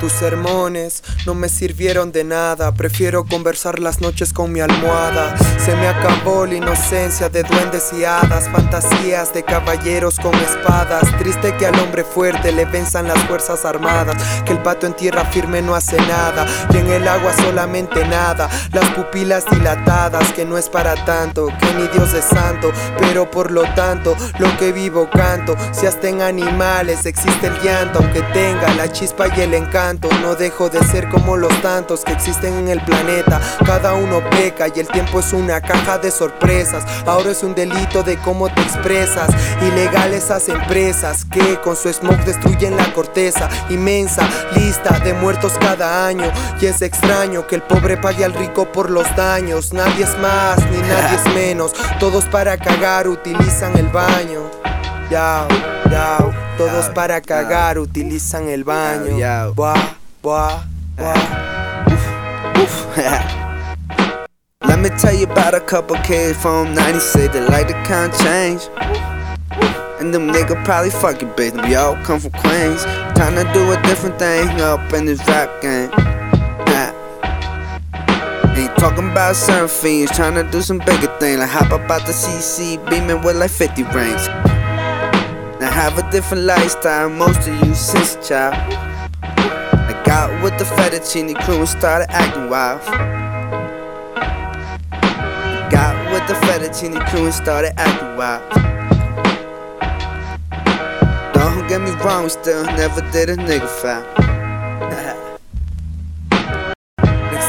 Tus sermones no me sirvieron de nada. Prefiero conversar las noches con mi almohada. Se me acabó la inocencia de duendes y hadas. Fantasías de caballeros con espadas. Triste que al hombre fuerte le venzan las fuerzas armadas. Que el pato en tierra firme no hace nada. Y en el agua solamente nada. Las pupilas dilatadas, que no es para tanto. Que ni Dios es santo. Pero por lo tanto, lo que vivo canto. Si hasta en animales existe el llanto. Aunque tenga la chispa y el encanto. No dejo de ser como los tantos que existen en el planeta. Cada uno peca y el tiempo es una caja de sorpresas. Ahora es un delito de cómo te expresas. Ilegal esas empresas que con su smog destruyen la corteza inmensa. Lista de muertos cada año. Y es extraño que el pobre pague al rico por los daños. Nadie es más ni nadie es menos. Todos para cagar utilizan el baño. Yao, yao. Todos para cagar utilizan el baño. Buah, buah, buah. Let me tell you about a couple kids from 96 that like to count change. And them niggas probably fucking bitch. We all come from Queens. Trying to do a different thing up in this rap game. Ain't talking about certain fiends, trying to do some bigger thing. Like hop up out the CC, beaming with like 50 rings. Have a different lifestyle, most of you since child. I got with the fettuccine crew and started acting wild. Got with the fettuccine crew and started acting wild. Don't get me wrong, we still never did a nigga foul.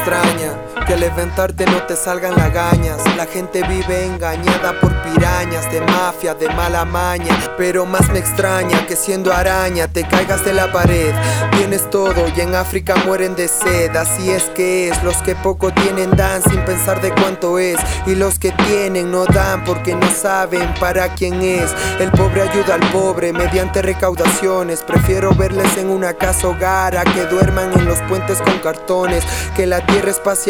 extraña que al levantarte no te salgan lagañas. La gente vive engañada por pirañas de mafia, de mala maña. Pero más me extraña que siendo araña te caigas de la pared. Tienes todo y en África mueren de sed. Así es que es, los que poco tienen dan sin pensar de cuánto es. Y los que tienen no dan porque no saben para quién es. El pobre ayuda al pobre mediante recaudaciones. Prefiero verles en una casa hogar a que duerman en los puentes con cartones. Que la tierra es paz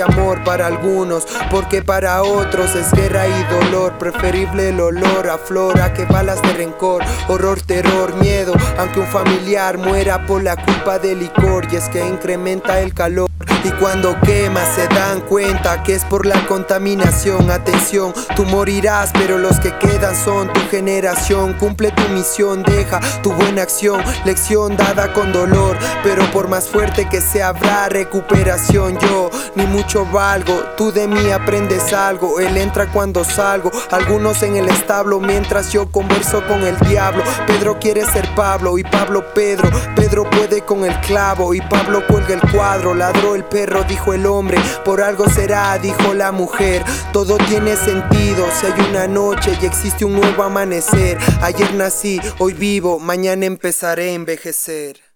para algunos, porque para otros es guerra y dolor. Preferible el olor a flor a que balas de rencor, horror, terror, miedo. Aunque un familiar muera por la culpa del licor, y es que incrementa el calor. Y cuando quema se dan cuenta que es por la contaminación. Atención, tú morirás, pero los que quedan son tu generación. Cumple tu misión, deja tu buena acción. Lección dada con dolor, pero por más fuerte que sea habrá recuperación. Yo ni mucho valgo, tú de mí aprendes algo. Él entra cuando salgo, algunos en el establo mientras yo converso con el diablo. Pedro quiere ser Pablo y Pablo Pedro. Pedro puede con el clavo y Pablo cuelga el cuadro. Ladró el perro, dijo el hombre, por algo será, dijo la mujer. Todo tiene sentido si hay una noche y existe un nuevo amanecer. Ayer nací, hoy vivo, mañana empezaré a envejecer.